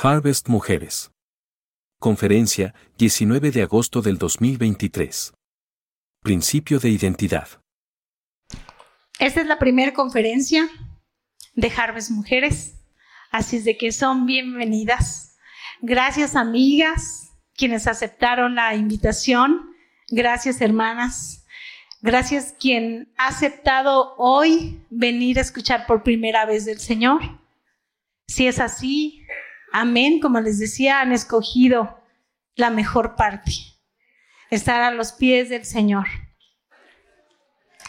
Harvest Mujeres. Conferencia, 19 de agosto del 2023. Principio de identidad. Esta es la primera conferencia de Harvest Mujeres, así es de que son bienvenidas. Gracias amigas, quienes aceptaron la invitación. Gracias hermanas. Gracias quien ha aceptado hoy venir a escuchar por primera vez del Señor. Si es así, amén, como les decía, han escogido la mejor parte, estar a los pies del Señor.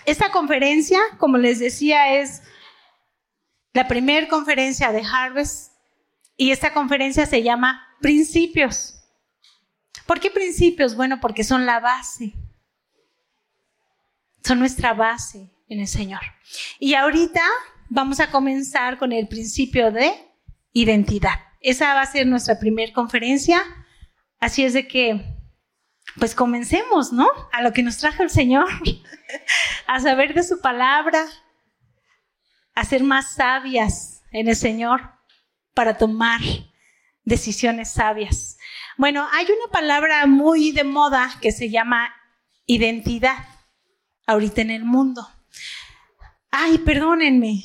Esta conferencia, como les decía, es la primera conferencia de Harvest y esta conferencia se llama Principios. ¿Por qué principios? Bueno, porque son la base. Son nuestra base en el Señor. Y ahorita vamos a comenzar con el principio de identidad. Esa va a ser nuestra primera conferencia. Así es de que, pues comencemos, ¿no? A lo que nos trajo el Señor, a saber de su palabra, a ser más sabias en el Señor para tomar decisiones sabias. Bueno, hay una palabra muy de moda que se llama identidad ahorita en el mundo. Ay, perdónenme,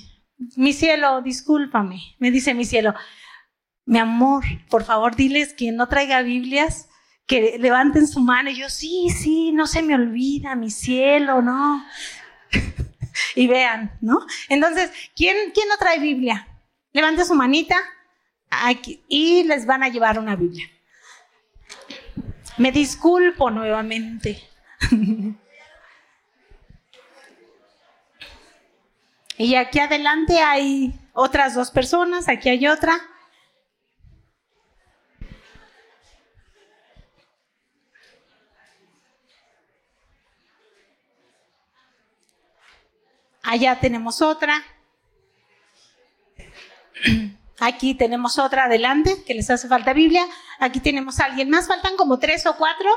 mi cielo, discúlpame, me dice mi cielo, mi amor, por favor, diles que no traiga Biblias, que levanten su mano. Y yo, sí, sí, no se me olvida, mi cielo, no. y vean, ¿no? Entonces, ¿quién, ¿quién no trae Biblia? Levante su manita y les van a llevar una Biblia. Me disculpo nuevamente. y aquí adelante hay otras dos personas, aquí hay otra. Allá tenemos otra. Aquí tenemos otra adelante, que les hace falta Biblia. Aquí tenemos a alguien más, faltan como tres o cuatro.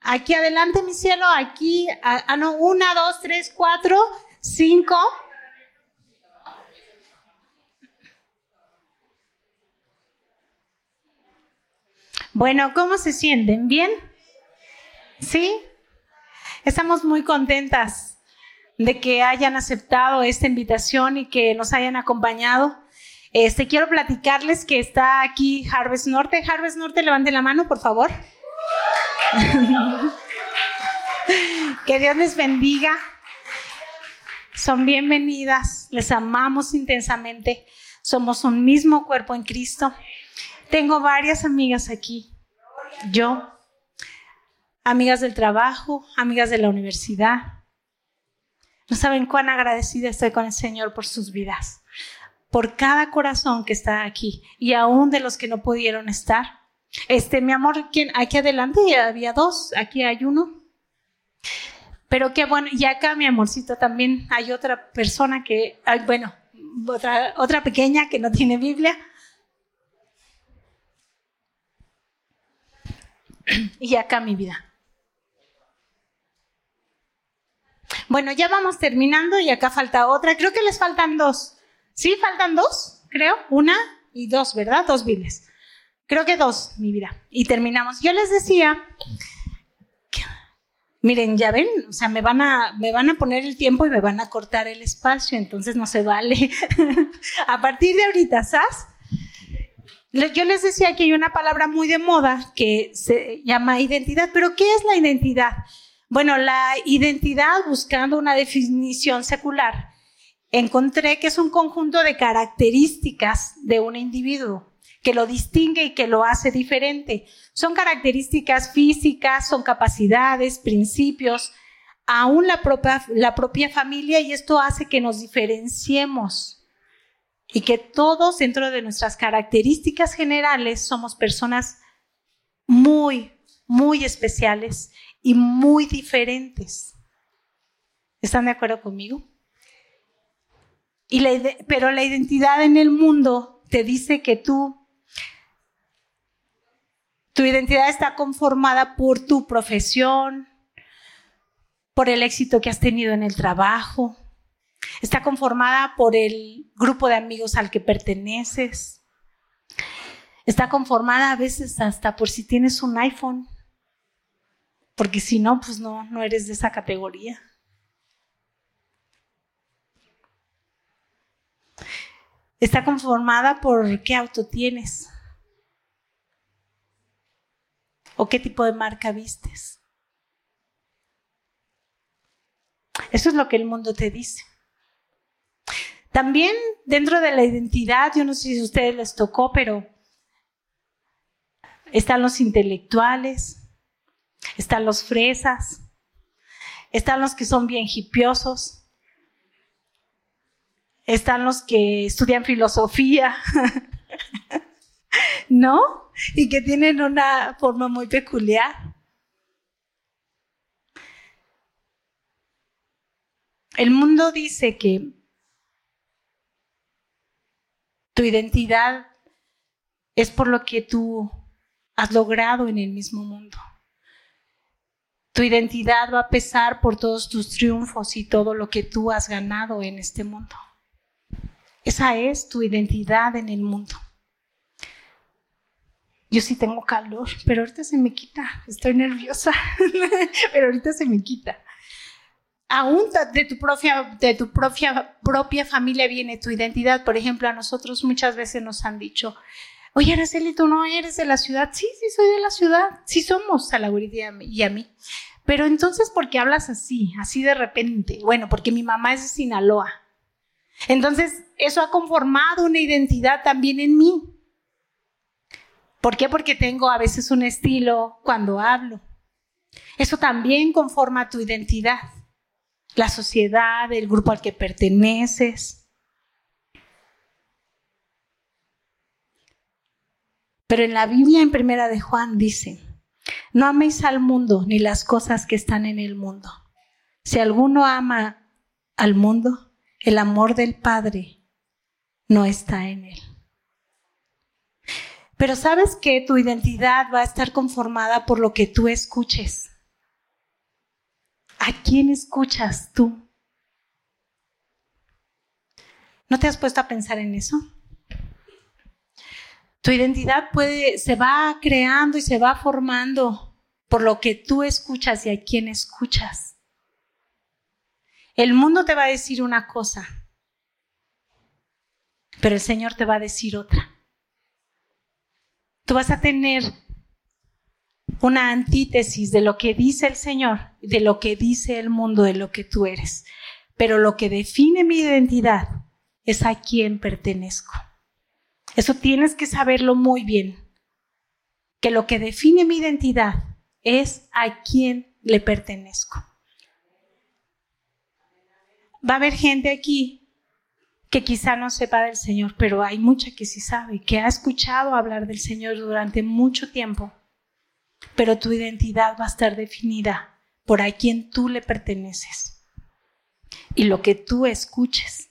Aquí adelante, mi cielo, aquí, ah, ah no, una, dos, tres, cuatro, cinco. Bueno, ¿cómo se sienten? ¿Bien? ¿Sí? Estamos muy contentas de que hayan aceptado esta invitación y que nos hayan acompañado. Este, quiero platicarles que está aquí Harvest Norte. Harvest Norte, levanten la mano, por favor. que Dios les bendiga. Son bienvenidas. Les amamos intensamente. Somos un mismo cuerpo en Cristo. Tengo varias amigas aquí. Yo, amigas del trabajo, amigas de la universidad, no saben cuán agradecida estoy con el Señor por sus vidas, por cada corazón que está aquí y aún de los que no pudieron estar. Este, mi amor, ¿quién? aquí adelante había dos, aquí hay uno. Pero qué bueno, y acá, mi amorcito, también hay otra persona que, bueno, otra, otra pequeña que no tiene Biblia. Y acá mi vida. Bueno, ya vamos terminando y acá falta otra. Creo que les faltan dos. ¿Sí? ¿Faltan dos? Creo. Una y dos, ¿verdad? Dos viles. Creo que dos, mi vida. Y terminamos. Yo les decía, miren, ya ven, o sea, me van, a, me van a poner el tiempo y me van a cortar el espacio, entonces no se vale. a partir de ahorita, ¿sabes? Yo les decía que hay una palabra muy de moda que se llama identidad, pero ¿qué es la identidad? Bueno, la identidad, buscando una definición secular, encontré que es un conjunto de características de un individuo que lo distingue y que lo hace diferente. Son características físicas, son capacidades, principios, aún la propia, la propia familia y esto hace que nos diferenciemos y que todos dentro de nuestras características generales somos personas muy, muy especiales y muy diferentes. ¿Están de acuerdo conmigo? Y pero la identidad en el mundo te dice que tú, tu identidad está conformada por tu profesión, por el éxito que has tenido en el trabajo, está conformada por el grupo de amigos al que perteneces. Está conformada a veces hasta por si tienes un iPhone. Porque si no, pues no, no eres de esa categoría. Está conformada por qué auto tienes. O qué tipo de marca vistes. Eso es lo que el mundo te dice. También dentro de la identidad, yo no sé si a ustedes les tocó, pero están los intelectuales, están los fresas, están los que son bien hipiosos, están los que estudian filosofía, ¿no? Y que tienen una forma muy peculiar. El mundo dice que tu identidad es por lo que tú has logrado en el mismo mundo. Tu identidad va a pesar por todos tus triunfos y todo lo que tú has ganado en este mundo. Esa es tu identidad en el mundo. Yo sí tengo calor, pero ahorita se me quita. Estoy nerviosa, pero ahorita se me quita aún de tu propia, de tu propia, propia familia viene tu identidad. Por ejemplo, a nosotros muchas veces nos han dicho, oye, Araceli, tú no eres de la ciudad. Sí, sí, soy de la ciudad. Sí somos a la y a mí. Pero entonces, ¿por qué hablas así, así de repente? Bueno, porque mi mamá es de Sinaloa. Entonces, eso ha conformado una identidad también en mí. ¿Por qué? Porque tengo a veces un estilo cuando hablo. Eso también conforma tu identidad la sociedad, el grupo al que perteneces. Pero en la Biblia en primera de Juan dice, no améis al mundo ni las cosas que están en el mundo. Si alguno ama al mundo, el amor del Padre no está en él. Pero sabes que tu identidad va a estar conformada por lo que tú escuches. ¿A quién escuchas tú? ¿No te has puesto a pensar en eso? Tu identidad puede, se va creando y se va formando por lo que tú escuchas y a quién escuchas. El mundo te va a decir una cosa, pero el Señor te va a decir otra. Tú vas a tener una antítesis de lo que dice el Señor, de lo que dice el mundo, de lo que tú eres. Pero lo que define mi identidad es a quién pertenezco. Eso tienes que saberlo muy bien. Que lo que define mi identidad es a quién le pertenezco. Va a haber gente aquí que quizá no sepa del Señor, pero hay mucha que sí sabe, que ha escuchado hablar del Señor durante mucho tiempo pero tu identidad va a estar definida por a quien tú le perteneces y lo que tú escuches.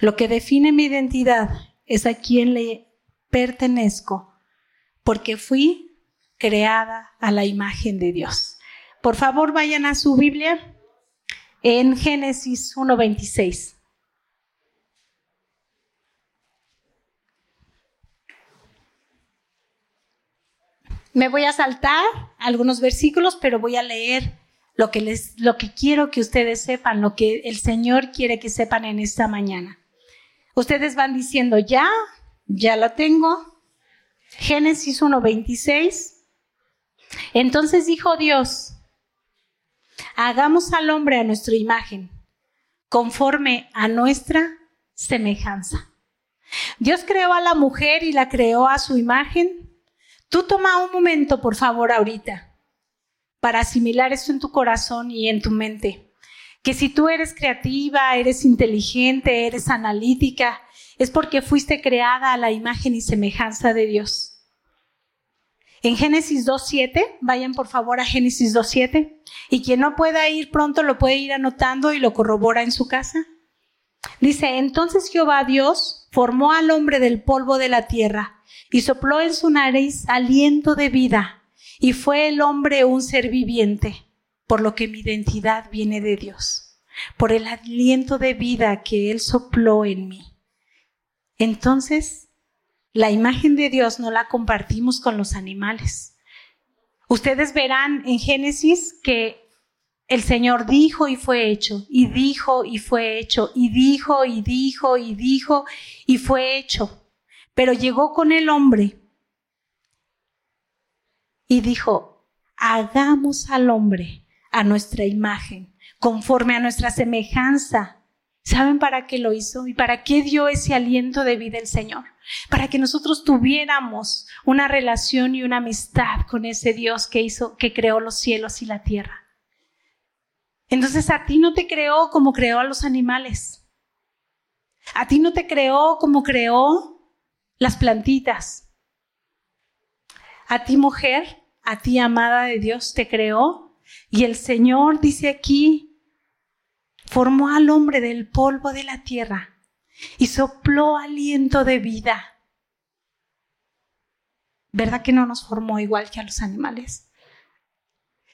Lo que define mi identidad es a quien le pertenezco, porque fui creada a la imagen de Dios. Por favor, vayan a su Biblia en Génesis 1.26. Me voy a saltar algunos versículos, pero voy a leer lo que, les, lo que quiero que ustedes sepan, lo que el Señor quiere que sepan en esta mañana. Ustedes van diciendo, ya, ya la tengo. Génesis 1.26. Entonces dijo Dios, hagamos al hombre a nuestra imagen, conforme a nuestra semejanza. Dios creó a la mujer y la creó a su imagen Tú toma un momento, por favor, ahorita, para asimilar esto en tu corazón y en tu mente. Que si tú eres creativa, eres inteligente, eres analítica, es porque fuiste creada a la imagen y semejanza de Dios. En Génesis 2.7, vayan por favor a Génesis 2.7, y quien no pueda ir pronto lo puede ir anotando y lo corrobora en su casa. Dice, entonces Jehová Dios formó al hombre del polvo de la tierra y sopló en su nariz aliento de vida, y fue el hombre un ser viviente, por lo que mi identidad viene de Dios, por el aliento de vida que Él sopló en mí. Entonces la imagen de Dios no la compartimos con los animales. Ustedes verán en Génesis que el Señor dijo y fue hecho, y dijo y fue hecho, y dijo y dijo y dijo y fue hecho. Pero llegó con el hombre y dijo, hagamos al hombre a nuestra imagen, conforme a nuestra semejanza. ¿Saben para qué lo hizo y para qué dio ese aliento de vida el Señor? Para que nosotros tuviéramos una relación y una amistad con ese Dios que hizo, que creó los cielos y la tierra. Entonces a ti no te creó como creó a los animales. A ti no te creó como creó las plantitas. A ti mujer, a ti amada de Dios te creó. Y el Señor dice aquí, formó al hombre del polvo de la tierra y sopló aliento de vida. ¿Verdad que no nos formó igual que a los animales?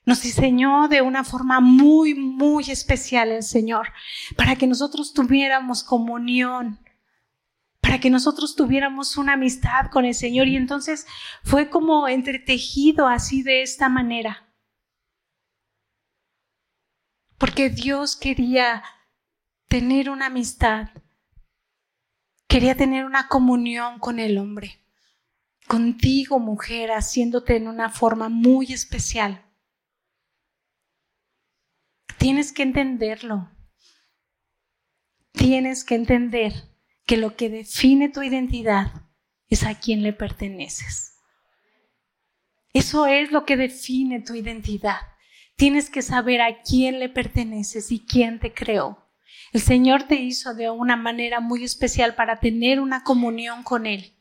Nos diseñó de una forma muy, muy especial el Señor, para que nosotros tuviéramos comunión, para que nosotros tuviéramos una amistad con el Señor. Y entonces fue como entretejido así de esta manera. Porque Dios quería tener una amistad, quería tener una comunión con el hombre, contigo mujer, haciéndote en una forma muy especial. Tienes que entenderlo. Tienes que entender que lo que define tu identidad es a quién le perteneces. Eso es lo que define tu identidad. Tienes que saber a quién le perteneces y quién te creó. El Señor te hizo de una manera muy especial para tener una comunión con Él,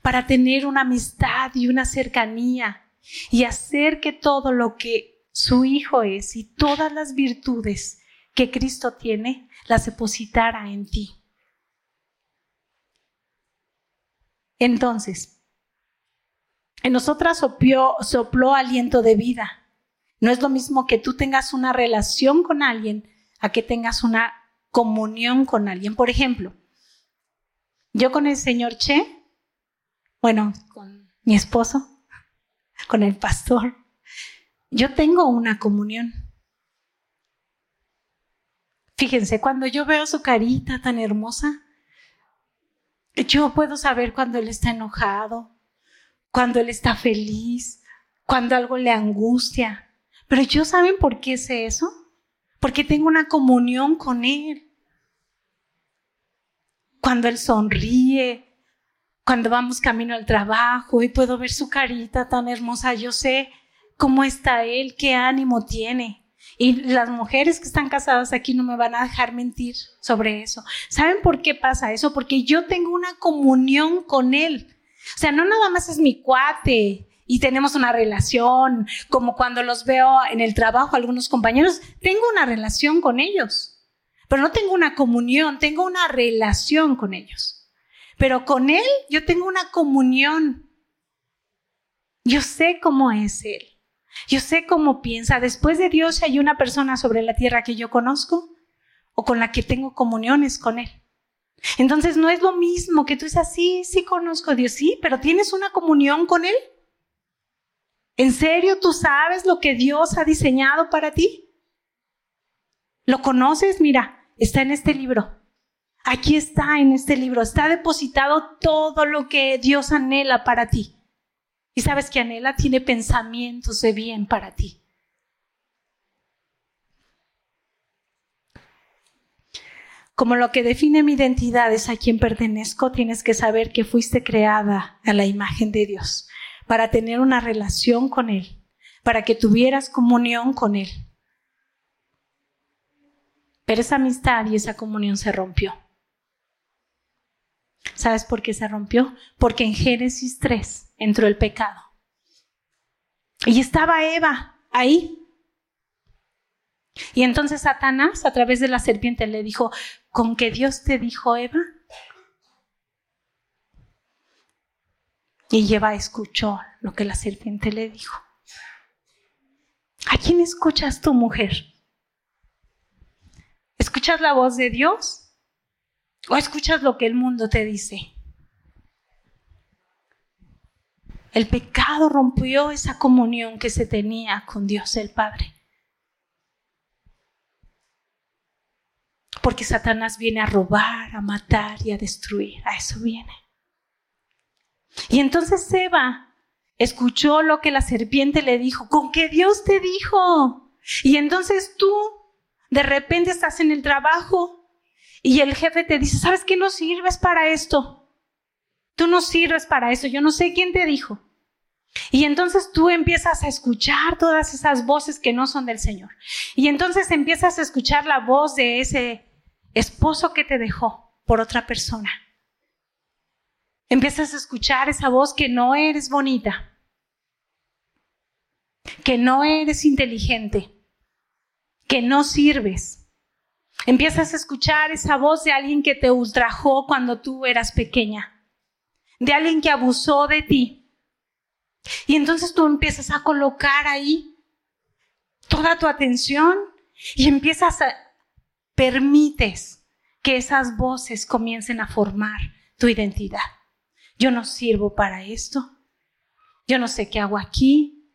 para tener una amistad y una cercanía y hacer que todo lo que su Hijo es y todas las virtudes que Cristo tiene las depositara en ti. Entonces, en nosotras sopló aliento de vida. No es lo mismo que tú tengas una relación con alguien a que tengas una comunión con alguien. Por ejemplo, yo con el señor Che, bueno, con mi esposo, con el pastor, yo tengo una comunión. Fíjense, cuando yo veo su carita tan hermosa, yo puedo saber cuando él está enojado, cuando él está feliz, cuando algo le angustia. Pero yo saben por qué sé eso? Porque tengo una comunión con él. Cuando él sonríe, cuando vamos camino al trabajo y puedo ver su carita tan hermosa, yo sé cómo está él, qué ánimo tiene. Y las mujeres que están casadas aquí no me van a dejar mentir sobre eso. ¿Saben por qué pasa eso? Porque yo tengo una comunión con él. O sea, no nada más es mi cuate y tenemos una relación, como cuando los veo en el trabajo, algunos compañeros, tengo una relación con ellos, pero no tengo una comunión, tengo una relación con ellos. Pero con él yo tengo una comunión. Yo sé cómo es él. Yo sé cómo piensa. Después de Dios hay una persona sobre la tierra que yo conozco o con la que tengo comuniones con Él. Entonces no es lo mismo que tú dices, sí, sí conozco a Dios, sí, pero tienes una comunión con Él. ¿En serio tú sabes lo que Dios ha diseñado para ti? ¿Lo conoces? Mira, está en este libro. Aquí está en este libro. Está depositado todo lo que Dios anhela para ti. Y sabes que anhela tiene pensamientos de bien para ti. Como lo que define mi identidad es a quien pertenezco, tienes que saber que fuiste creada a la imagen de Dios, para tener una relación con Él, para que tuvieras comunión con Él. Pero esa amistad y esa comunión se rompió. ¿Sabes por qué se rompió? Porque en Génesis 3 entró el pecado. Y estaba Eva ahí. Y entonces Satanás a través de la serpiente le dijo, ¿con que Dios te dijo Eva? Y Eva escuchó lo que la serpiente le dijo. ¿A quién escuchas tu mujer? ¿Escuchas la voz de Dios? ¿O escuchas lo que el mundo te dice? El pecado rompió esa comunión que se tenía con Dios el Padre. Porque Satanás viene a robar, a matar y a destruir. A eso viene. Y entonces Eva escuchó lo que la serpiente le dijo, con que Dios te dijo. Y entonces tú de repente estás en el trabajo y el jefe te dice, ¿sabes qué no sirves para esto? Tú no sirves para eso, yo no sé quién te dijo. Y entonces tú empiezas a escuchar todas esas voces que no son del Señor. Y entonces empiezas a escuchar la voz de ese esposo que te dejó por otra persona. Empiezas a escuchar esa voz que no eres bonita, que no eres inteligente, que no sirves. Empiezas a escuchar esa voz de alguien que te ultrajó cuando tú eras pequeña, de alguien que abusó de ti. Y entonces tú empiezas a colocar ahí toda tu atención y empiezas a, permites que esas voces comiencen a formar tu identidad. Yo no sirvo para esto. Yo no sé qué hago aquí.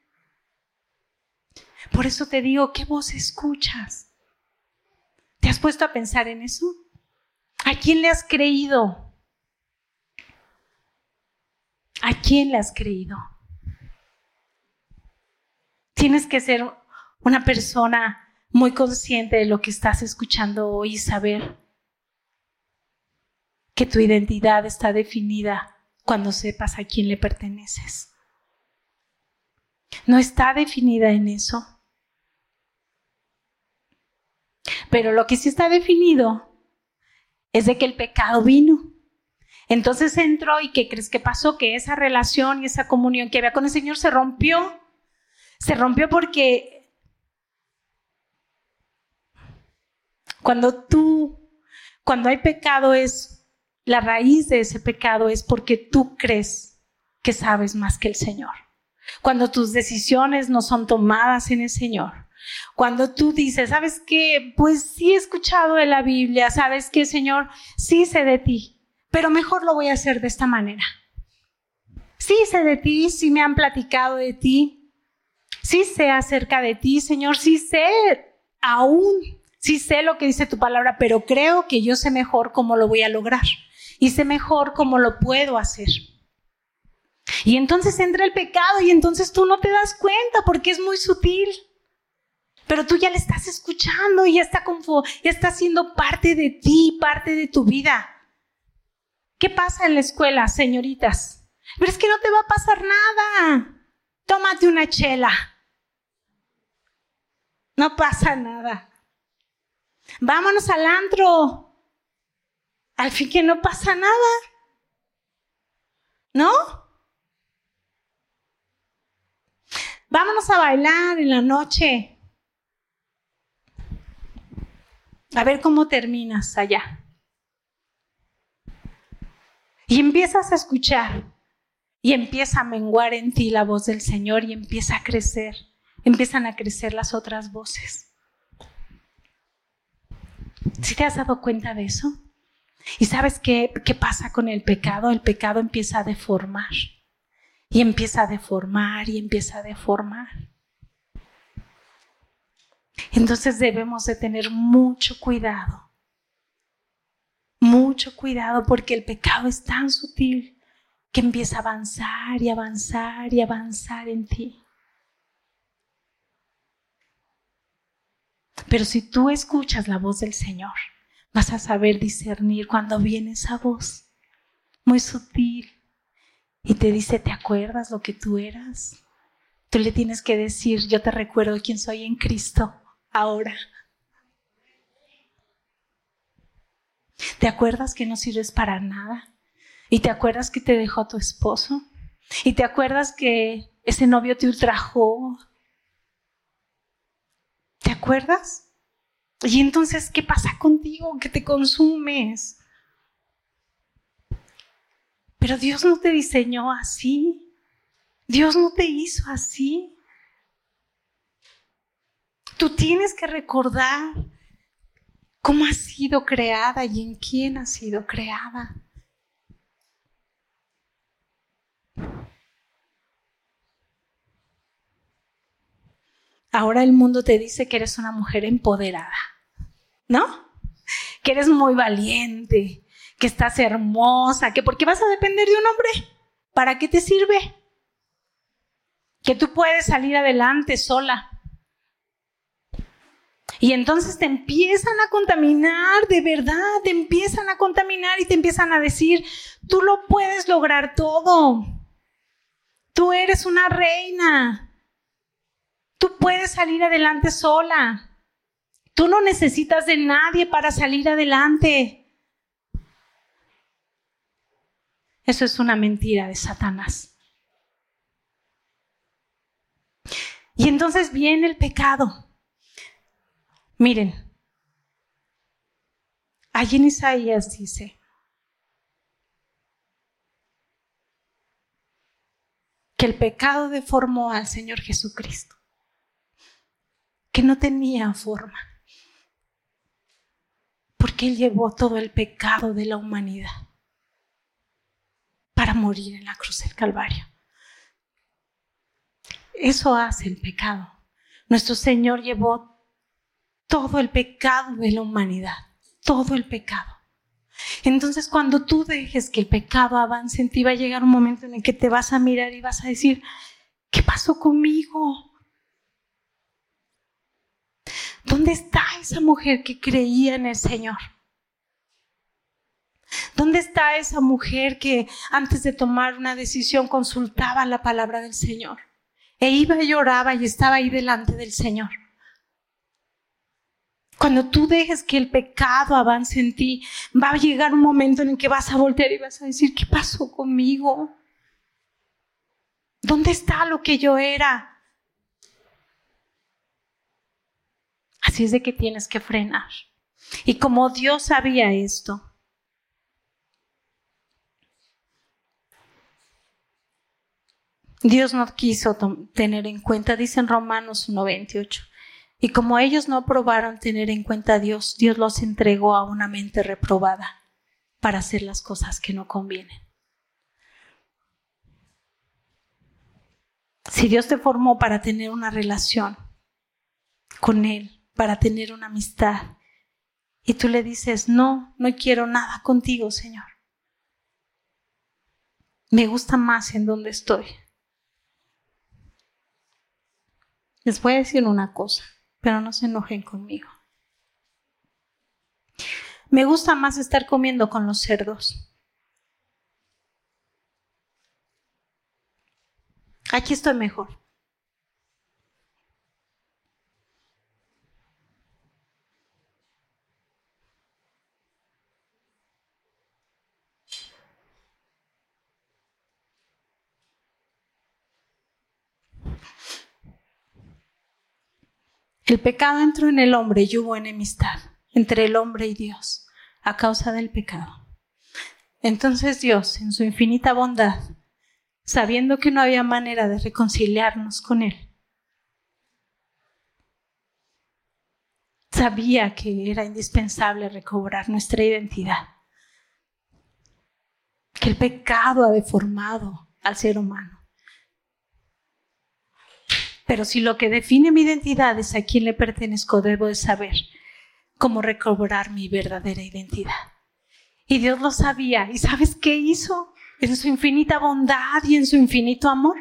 Por eso te digo, ¿qué voz escuchas? ¿Te has puesto a pensar en eso? ¿A quién le has creído? ¿A quién le has creído? Tienes que ser una persona muy consciente de lo que estás escuchando hoy y saber que tu identidad está definida cuando sepas a quién le perteneces. No está definida en eso. Pero lo que sí está definido es de que el pecado vino. Entonces entró y ¿qué crees que pasó? Que esa relación y esa comunión que había con el Señor se rompió. Se rompió porque cuando tú, cuando hay pecado es la raíz de ese pecado es porque tú crees que sabes más que el Señor. Cuando tus decisiones no son tomadas en el Señor. Cuando tú dices, ¿sabes qué? Pues sí he escuchado de la Biblia, ¿sabes qué, Señor? Sí sé de ti, pero mejor lo voy a hacer de esta manera. Sí sé de ti, sí me han platicado de ti, sí sé acerca de ti, Señor, sí sé aún, sí sé lo que dice tu palabra, pero creo que yo sé mejor cómo lo voy a lograr y sé mejor cómo lo puedo hacer. Y entonces entra el pecado y entonces tú no te das cuenta porque es muy sutil. Pero tú ya le estás escuchando y ya está, ya está siendo parte de ti, parte de tu vida. ¿Qué pasa en la escuela, señoritas? Pero es que no te va a pasar nada. Tómate una chela. No pasa nada. Vámonos al antro al fin que no pasa nada. ¿No? Vámonos a bailar en la noche. A ver cómo terminas allá. Y empiezas a escuchar y empieza a menguar en ti la voz del Señor y empieza a crecer. Empiezan a crecer las otras voces. ¿Sí te has dado cuenta de eso? ¿Y sabes qué, qué pasa con el pecado? El pecado empieza a deformar. Y empieza a deformar y empieza a deformar. Entonces debemos de tener mucho cuidado. Mucho cuidado porque el pecado es tan sutil que empieza a avanzar y avanzar y avanzar en ti. Pero si tú escuchas la voz del Señor, vas a saber discernir cuando viene esa voz muy sutil y te dice, ¿te acuerdas lo que tú eras? Tú le tienes que decir, yo te recuerdo quién soy en Cristo ahora. ¿Te acuerdas que no sirves para nada? ¿Y te acuerdas que te dejó tu esposo? ¿Y te acuerdas que ese novio te ultrajó? ¿Te acuerdas? Y entonces, ¿qué pasa contigo? Que te consumes. Pero Dios no te diseñó así. Dios no te hizo así. Tú tienes que recordar cómo has sido creada y en quién has sido creada. Ahora el mundo te dice que eres una mujer empoderada, ¿no? Que eres muy valiente, que estás hermosa, que porque vas a depender de un hombre. ¿Para qué te sirve? Que tú puedes salir adelante sola. Y entonces te empiezan a contaminar, de verdad, te empiezan a contaminar y te empiezan a decir, tú lo puedes lograr todo. Tú eres una reina. Tú puedes salir adelante sola. Tú no necesitas de nadie para salir adelante. Eso es una mentira de Satanás. Y entonces viene el pecado. Miren, allí en Isaías dice, que el pecado deformó al Señor Jesucristo que no tenía forma. Porque Él llevó todo el pecado de la humanidad para morir en la cruz del Calvario. Eso hace el pecado. Nuestro Señor llevó todo el pecado de la humanidad, todo el pecado. Entonces cuando tú dejes que el pecado avance en ti, va a llegar un momento en el que te vas a mirar y vas a decir, ¿qué pasó conmigo? ¿Dónde está esa mujer que creía en el Señor? ¿Dónde está esa mujer que antes de tomar una decisión consultaba la palabra del Señor? E iba y lloraba y estaba ahí delante del Señor. Cuando tú dejes que el pecado avance en ti, va a llegar un momento en el que vas a voltear y vas a decir, ¿qué pasó conmigo? ¿Dónde está lo que yo era? Así es de que tienes que frenar. Y como Dios sabía esto, Dios no quiso tener en cuenta, dice en Romanos 1.28, y como ellos no aprobaron tener en cuenta a Dios, Dios los entregó a una mente reprobada para hacer las cosas que no convienen. Si Dios te formó para tener una relación con Él, para tener una amistad. Y tú le dices, no, no quiero nada contigo, Señor. Me gusta más en donde estoy. Les voy a decir una cosa, pero no se enojen conmigo. Me gusta más estar comiendo con los cerdos. Aquí estoy mejor. El pecado entró en el hombre y hubo enemistad entre el hombre y Dios a causa del pecado. Entonces Dios, en su infinita bondad, sabiendo que no había manera de reconciliarnos con Él, sabía que era indispensable recobrar nuestra identidad, que el pecado ha deformado al ser humano pero si lo que define mi identidad es a quién le pertenezco, debo de saber cómo recobrar mi verdadera identidad. Y Dios lo sabía. ¿Y sabes qué hizo? En su infinita bondad y en su infinito amor,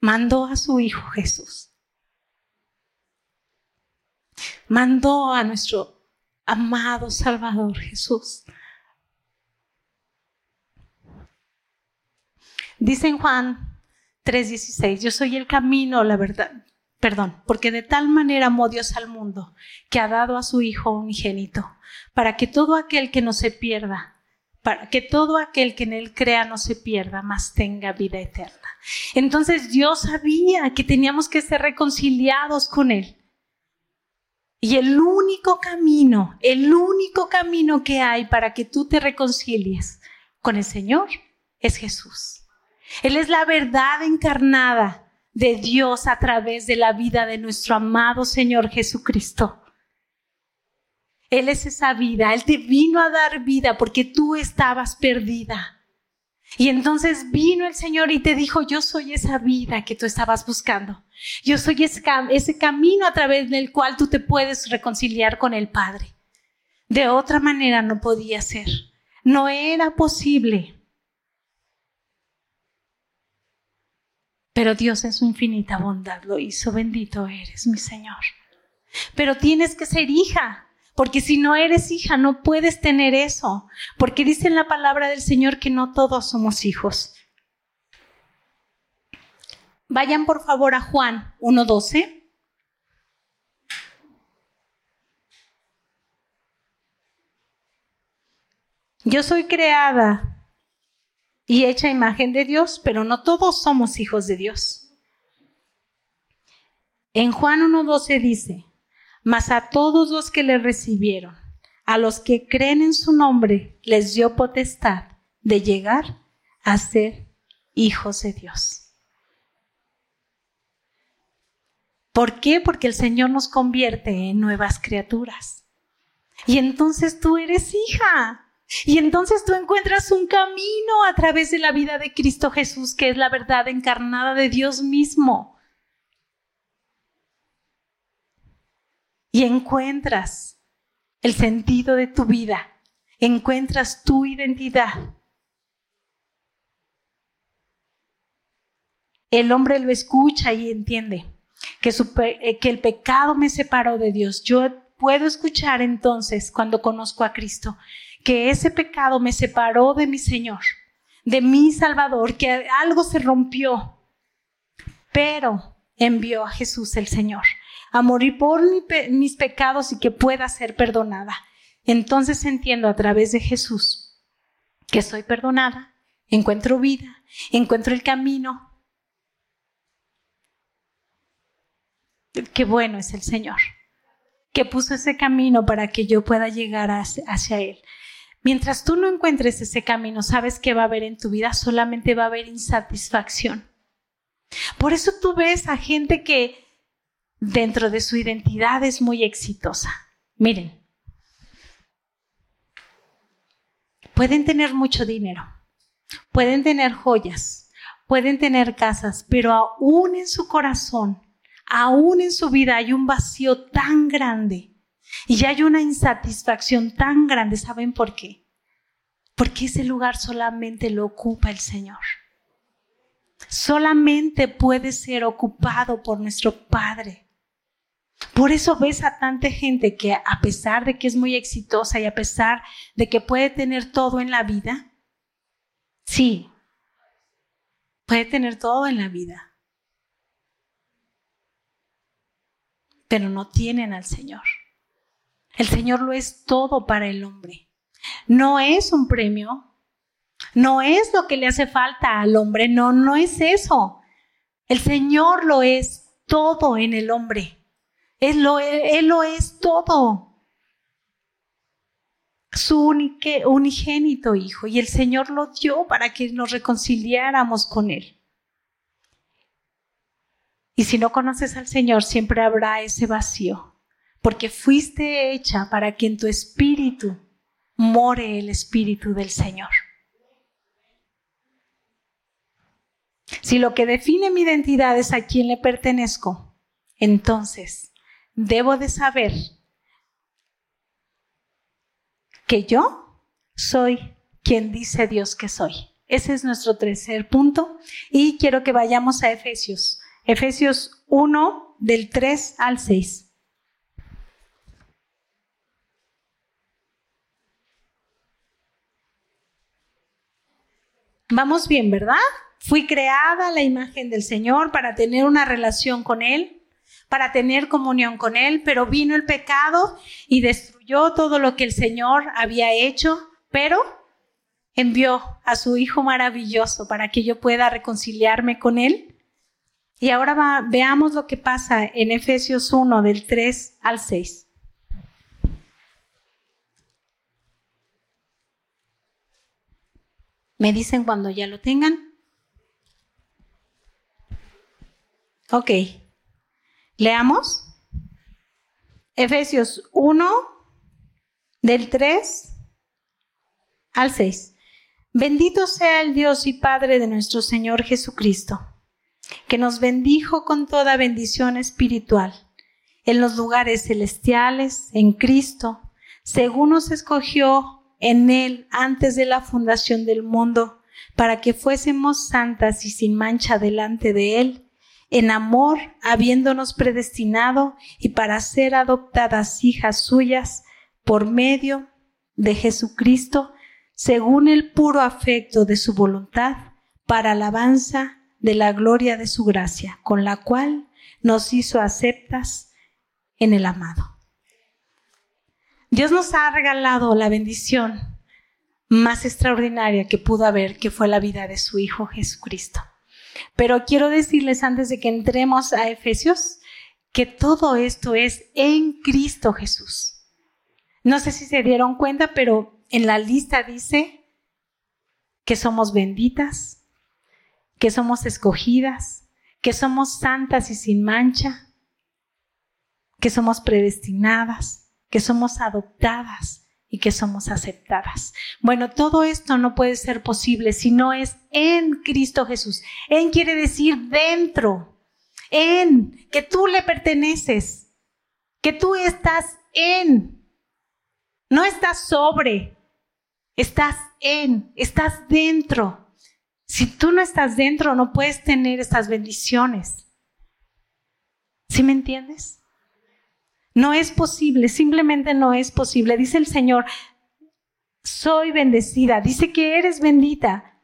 mandó a su Hijo Jesús. Mandó a nuestro amado Salvador Jesús. Dice en Juan 3:16, yo soy el camino, la verdad. Perdón, porque de tal manera amó Dios al mundo que ha dado a su Hijo unigénito, para que todo aquel que no se pierda, para que todo aquel que en Él crea no se pierda, mas tenga vida eterna. Entonces Dios sabía que teníamos que ser reconciliados con Él. Y el único camino, el único camino que hay para que tú te reconcilies con el Señor es Jesús. Él es la verdad encarnada de Dios a través de la vida de nuestro amado Señor Jesucristo. Él es esa vida, Él te vino a dar vida porque tú estabas perdida. Y entonces vino el Señor y te dijo, yo soy esa vida que tú estabas buscando. Yo soy ese, ese, camino a través del cual tú te puedes reconciliar con el Padre. De otra manera no podía ser. No era posible. Pero Dios en su infinita bondad lo hizo. Bendito eres, mi Señor. Pero tienes que ser hija, porque si no eres hija no puedes tener eso, porque dice en la palabra del Señor que no todos somos hijos. Vayan por favor a Juan 1.12. Yo soy creada y hecha imagen de Dios, pero no todos somos hijos de Dios. En Juan 1.12 dice, mas a todos los que le recibieron, a los que creen en su nombre, les dio potestad de llegar a ser hijos de Dios. ¿Por qué? Porque el Señor nos convierte en nuevas criaturas. Y entonces tú eres hija. Y entonces tú encuentras un camino a través de la vida de Cristo Jesús, que es la verdad encarnada de Dios mismo. y encuentras el sentido de tu vida, encuentras tu identidad. El hombre lo escucha y entiende que, eh, el pecado me separó de Dios. Yo puedo escuchar entonces, cuando conozco a Cristo, que ese pecado me separó de mi Señor, de mi Salvador, que algo se rompió, pero envió a Jesús el Señor a morir por mis pecados y que pueda ser perdonada. Entonces entiendo a través de Jesús que soy perdonada, encuentro vida, encuentro el camino. Qué bueno es el Señor, que puso ese camino para que yo pueda llegar hacia Él. Mientras tú no encuentres ese camino, sabes que va a haber en tu vida, solamente va a haber insatisfacción. Por eso tú ves a gente que dentro de su identidad es muy exitosa. Miren, pueden tener mucho dinero, pueden tener joyas, pueden tener casas, pero aún en su corazón, aún en su vida hay un vacío tan grande y hay una insatisfacción tan grande. ¿Saben por qué? Porque ese lugar solamente lo ocupa el Señor. Solamente puede ser ocupado por nuestro Padre. Por eso ves a tanta gente que a pesar de que es muy exitosa y a pesar de que puede tener todo en la vida, sí, puede tener todo en la vida, pero no tienen al Señor. El Señor lo es todo para el hombre. No es un premio, no es lo que le hace falta al hombre, no, no es eso. El Señor lo es todo en el hombre. Él lo, él lo es todo. Su unigénito hijo. Y el Señor lo dio para que nos reconciliáramos con Él. Y si no conoces al Señor, siempre habrá ese vacío. Porque fuiste hecha para que en tu espíritu more el espíritu del Señor. Si lo que define mi identidad es a quién le pertenezco, entonces debo de saber que yo soy quien dice Dios que soy. Ese es nuestro tercer punto y quiero que vayamos a Efesios. Efesios 1 del 3 al 6. Vamos bien, ¿verdad? Fui creada la imagen del Señor para tener una relación con Él para tener comunión con Él, pero vino el pecado y destruyó todo lo que el Señor había hecho, pero envió a su Hijo maravilloso para que yo pueda reconciliarme con Él. Y ahora veamos lo que pasa en Efesios 1 del 3 al 6. ¿Me dicen cuando ya lo tengan? Ok. Leamos. Efesios 1, del 3 al 6. Bendito sea el Dios y Padre de nuestro Señor Jesucristo, que nos bendijo con toda bendición espiritual en los lugares celestiales, en Cristo, según nos escogió en Él antes de la fundación del mundo, para que fuésemos santas y sin mancha delante de Él, en amor, habiéndonos predestinado y para ser adoptadas hijas suyas por medio de Jesucristo, según el puro afecto de su voluntad, para alabanza de la gloria de su gracia, con la cual nos hizo aceptas en el amado. Dios nos ha regalado la bendición más extraordinaria que pudo haber, que fue la vida de su Hijo Jesucristo. Pero quiero decirles antes de que entremos a Efesios, que todo esto es en Cristo Jesús. No sé si se dieron cuenta, pero en la lista dice que somos benditas, que somos escogidas, que somos santas y sin mancha, que somos predestinadas, que somos adoptadas y que somos aceptadas. Bueno, todo esto no puede ser posible si no es en Cristo Jesús. En quiere decir dentro, en, que tú le perteneces, que tú estás en, no estás sobre, Estás en, estás dentro. Si tú no estás dentro, no puedes tener estas bendiciones. ¿Sí me entiendes? No es posible, simplemente no es posible. Dice el Señor, soy bendecida. Dice que eres bendita.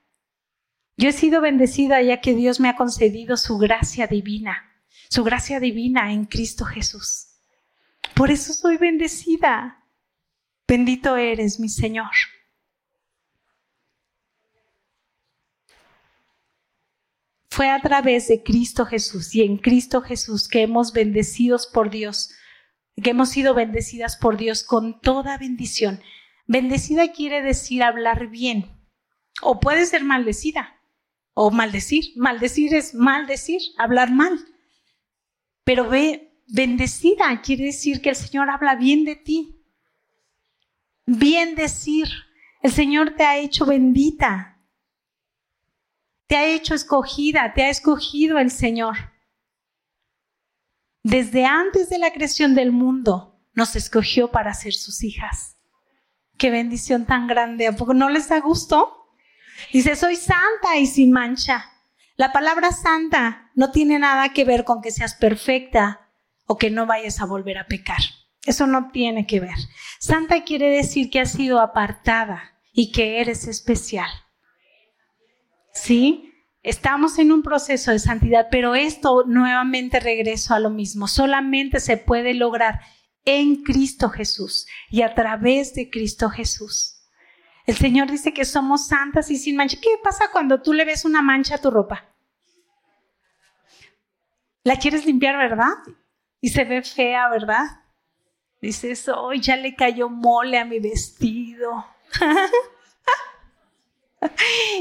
Yo he sido bendecida ya que Dios me ha concedido su gracia divina, su gracia divina en Cristo Jesús. Por eso soy bendecida. Bendito eres, mi Señor. Fue a través de Cristo Jesús y en Cristo Jesús que hemos bendecidos por Dios, que hemos sido bendecidas por Dios con toda bendición. Bendecida quiere decir hablar bien, o puede ser maldecida, o maldecir. Maldecir es maldecir, hablar mal. Pero ve, bendecida quiere decir que el Señor habla bien de ti. Bien decir, el Señor te ha hecho bendita te ha hecho escogida, te ha escogido el Señor. Desde antes de la creación del mundo nos escogió para ser sus hijas. Qué bendición tan grande. ¿A no les da gusto? Dice, soy santa y sin mancha. La palabra santa no tiene nada que ver con que seas perfecta o que no vayas a volver a pecar. Eso no tiene que ver. Santa quiere decir que has sido apartada y que eres especial. ¿sí? Estamos en un proceso de santidad, pero esto nuevamente regreso a lo mismo. Solamente se puede lograr en Cristo Jesús y a través de Cristo Jesús. El Señor dice que somos santas y sin mancha. ¿Qué pasa cuando tú le ves una mancha a tu ropa? La quieres limpiar, ¿verdad? Y se ve fea, ¿verdad? Dices, hoy ya le cayó mole a mi vestido.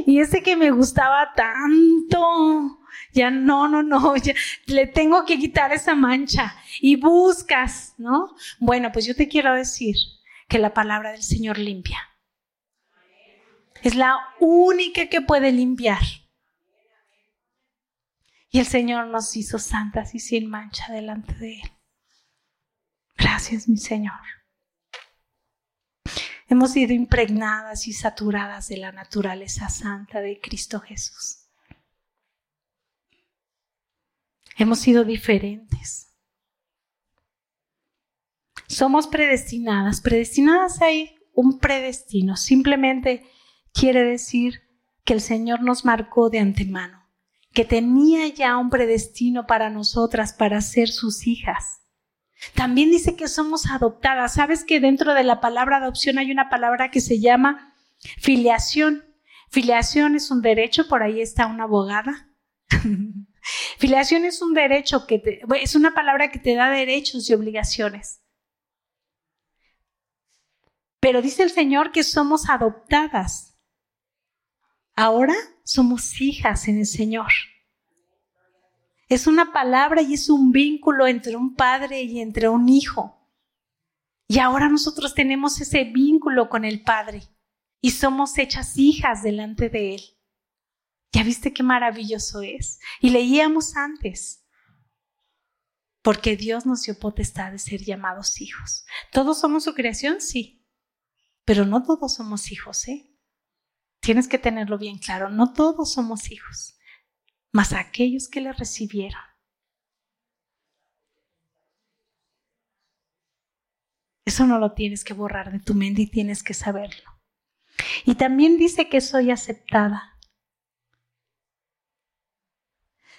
y ese que me gustaba tanto, ya no, no, no, ya le tengo que quitar esa mancha y buscas, ¿no? Bueno, pues yo te quiero decir que la palabra del Señor limpia. Es la única que puede limpiar. Y el Señor nos hizo santas y sin mancha delante de Él. Gracias, mi Señor. Hemos sido impregnadas y saturadas de la naturaleza santa de Cristo Jesús. Hemos sido diferentes. Somos predestinadas. Predestinadas hay un predestino. Simplemente quiere decir que el Señor nos marcó de antemano, que tenía ya un predestino para nosotras, para ser sus hijas. También dice que somos adoptadas. ¿Sabes que dentro de la palabra adopción hay una palabra que se llama filiación? Filiación es un derecho, por ahí está una abogada. filiación es un derecho que te, es una palabra que te da derechos y obligaciones. Pero dice el Señor que somos adoptadas. Ahora somos hijas en el Señor. Es una palabra y es un vínculo entre un padre y entre un hijo. Y ahora nosotros tenemos ese vínculo con el Padre. y somos hechas hijas delante de Él. ¿Ya viste qué maravilloso es? Y leíamos antes, porque Dios nos dio potestad de ser llamados hijos. ¿Todos somos su creación? Sí, pero no todos somos hijos, ¿eh? Tienes que tenerlo bien claro, no todos somos hijos, mas aquellos que le recibieron. Eso no lo tienes que borrar de tu mente y tienes que saberlo. Y también dice que soy aceptada.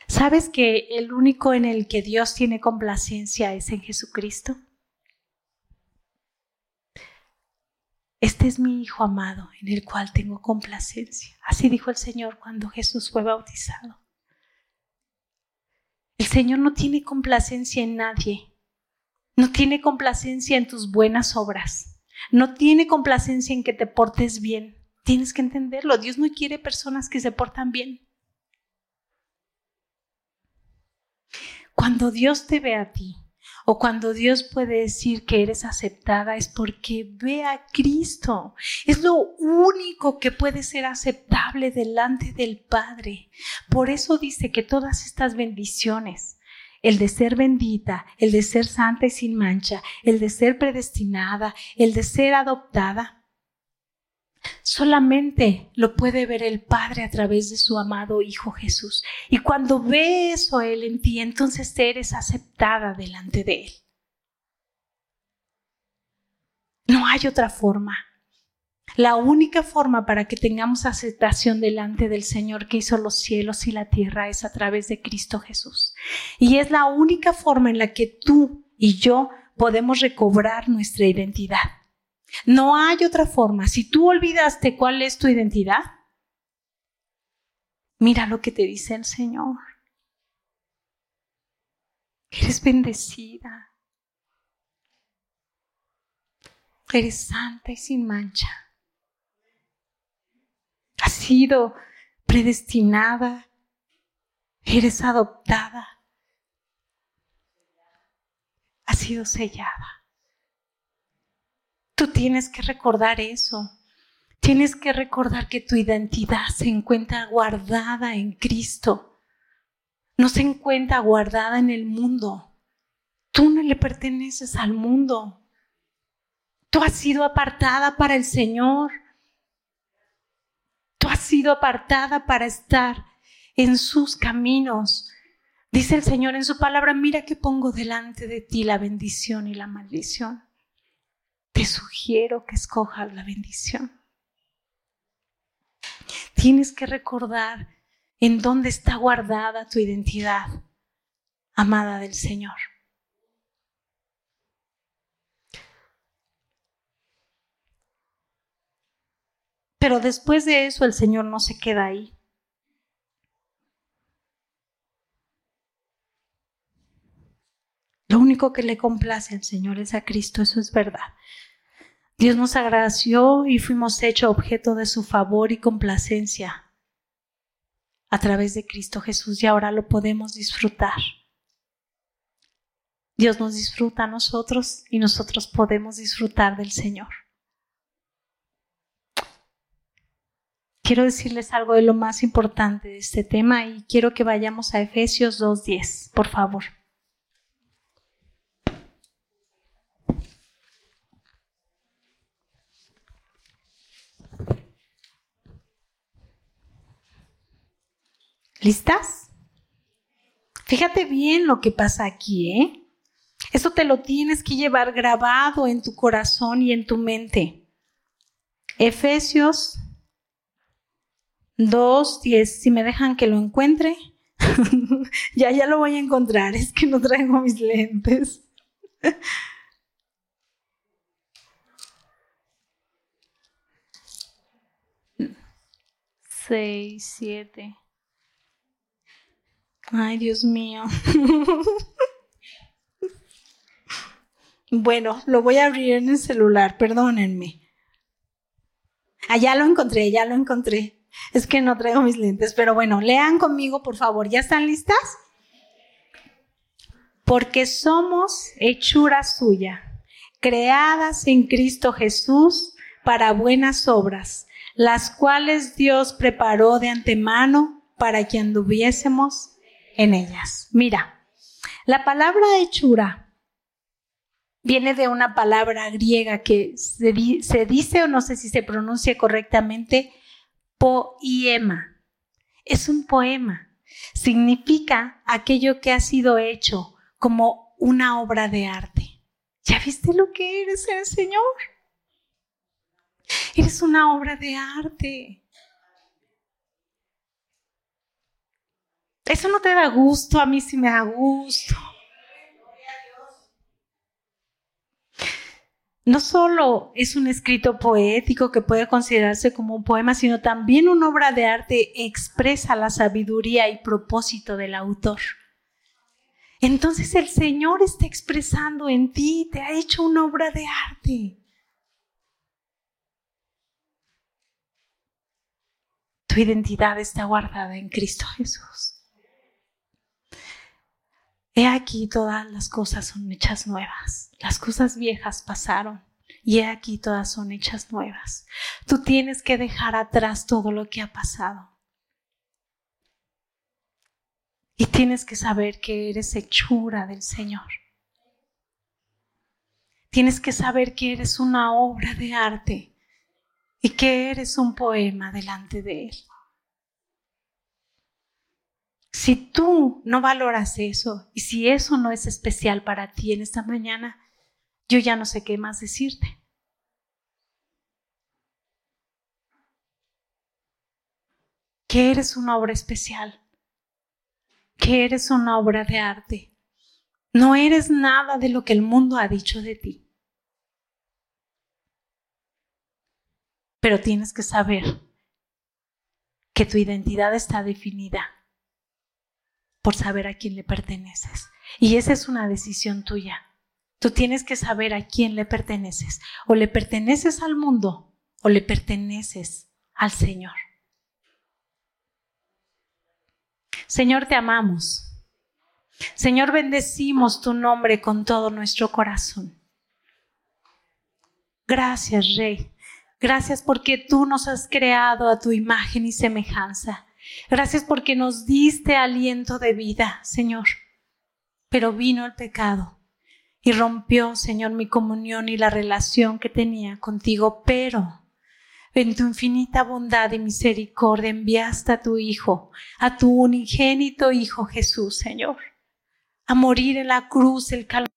¿Sabes que el único en el que Dios tiene complacencia es en Jesucristo? Este es mi Hijo amado en el cual tengo complacencia. Así dijo el Señor cuando Jesús fue bautizado. El Señor no tiene complacencia en nadie. No tiene complacencia en tus buenas obras. No tiene complacencia en que te portes bien. Tienes que entenderlo. Dios no quiere personas que se portan bien. Cuando Dios te ve a ti o cuando Dios puede decir que eres aceptada es porque ve a Cristo. Es lo único que puede ser aceptable delante del Padre. Por eso dice que todas estas bendiciones, el de ser bendita, el de ser santa y sin mancha, el de ser predestinada, el de ser adoptada, Solamente lo puede ver el Padre a través de su amado Hijo Jesús. Y cuando ve eso Él en ti, entonces eres aceptada delante de Él. No hay otra forma. La única forma para que tengamos aceptación delante del Señor que hizo los cielos y la tierra es a través de Cristo Jesús. Y es la única forma en la que tú y yo podemos recobrar nuestra identidad. No hay otra forma. Si tú olvidaste cuál es tu identidad, mira lo que te dice el Señor. Eres bendecida. Eres santa y sin mancha. Has sido predestinada. Eres adoptada. Has sido sellada. Tú tienes que recordar eso. Tienes que recordar que tu identidad se encuentra guardada en Cristo. No se encuentra guardada en el mundo. Tú no le perteneces al mundo. Tú has sido apartada para el Señor. Tú has sido apartada para estar en sus caminos. Dice el Señor en su palabra, mira que pongo delante de ti la bendición y la maldición te sugiero que escojas la bendición. Tienes que recordar en dónde está guardada tu identidad, amada del Señor. Pero después de eso el Señor no se queda ahí. Lo único que le complace al Señor es a Cristo, eso es verdad. Dios nos agració y fuimos hechos objeto de su favor y complacencia a través de Cristo Jesús y ahora lo podemos disfrutar. Dios nos disfruta a nosotros y nosotros podemos disfrutar del Señor. Quiero decirles algo de lo más importante de este tema y quiero que vayamos a Efesios 2.10, por favor. ¿Listas? Fíjate bien lo que pasa aquí, ¿eh? Eso te lo tienes que llevar grabado en tu corazón y en tu mente. Efesios 2, 10. Si me dejan que lo encuentre, ya, ya lo voy a encontrar. Es que no traigo mis lentes. 6, 7. Ay, Dios mío. bueno, lo voy a abrir en el celular, perdónenme. Ah, ya lo encontré, ya lo encontré. Es que no traigo mis lentes, pero bueno, lean conmigo, por favor. ¿Ya están listas? Porque somos hechura suya, creadas en Cristo Jesús para buenas obras las cuales Dios preparó de antemano para que anduviésemos en ellas. Mira, la palabra hechura viene de una palabra griega que se, dice o no sé si se pronuncia correctamente, poema. Es un poema. Significa aquello que ha sido hecho como una obra de arte. ¿Ya viste lo que eres el Señor? Eres una obra de arte. Eso no te da gusto, a mí sí me da gusto. No solo es un escrito poético que puede considerarse como un poema, sino también una obra de arte expresa la sabiduría y propósito del autor. Entonces el Señor está expresando en ti, te ha hecho una obra de arte. Tu identidad está guardada en Cristo Jesús. He aquí todas las cosas son hechas nuevas. Las cosas viejas pasaron y he aquí todas son hechas nuevas. Tú tienes que dejar atrás todo lo que ha pasado. Y tienes que saber que eres hechura del Señor. Tienes que saber que eres una obra de arte y que eres un poema delante de Él. Si tú no valoras eso y si eso no es especial para ti en esta mañana, yo ya no sé qué más decirte. Que eres una obra especial, que eres una obra de arte. No eres nada de lo que el mundo ha dicho de ti. Pero tienes que saber que tu identidad está definida por saber a quién le perteneces. Y esa es una decisión tuya. Tú tienes que saber a quién le perteneces. O le perteneces al mundo o le perteneces al Señor. Señor, te amamos. Señor, bendecimos tu nombre con todo nuestro corazón. Gracias, Rey. Gracias porque tú nos has creado a tu imagen y semejanza. Gracias porque nos diste aliento de vida, Señor. Pero vino el pecado y rompió, Señor, mi comunión y la relación que tenía contigo. Pero en tu infinita bondad y misericordia enviaste a tu Hijo, a tu unigénito Hijo Jesús, Señor, a morir en la cruz el calor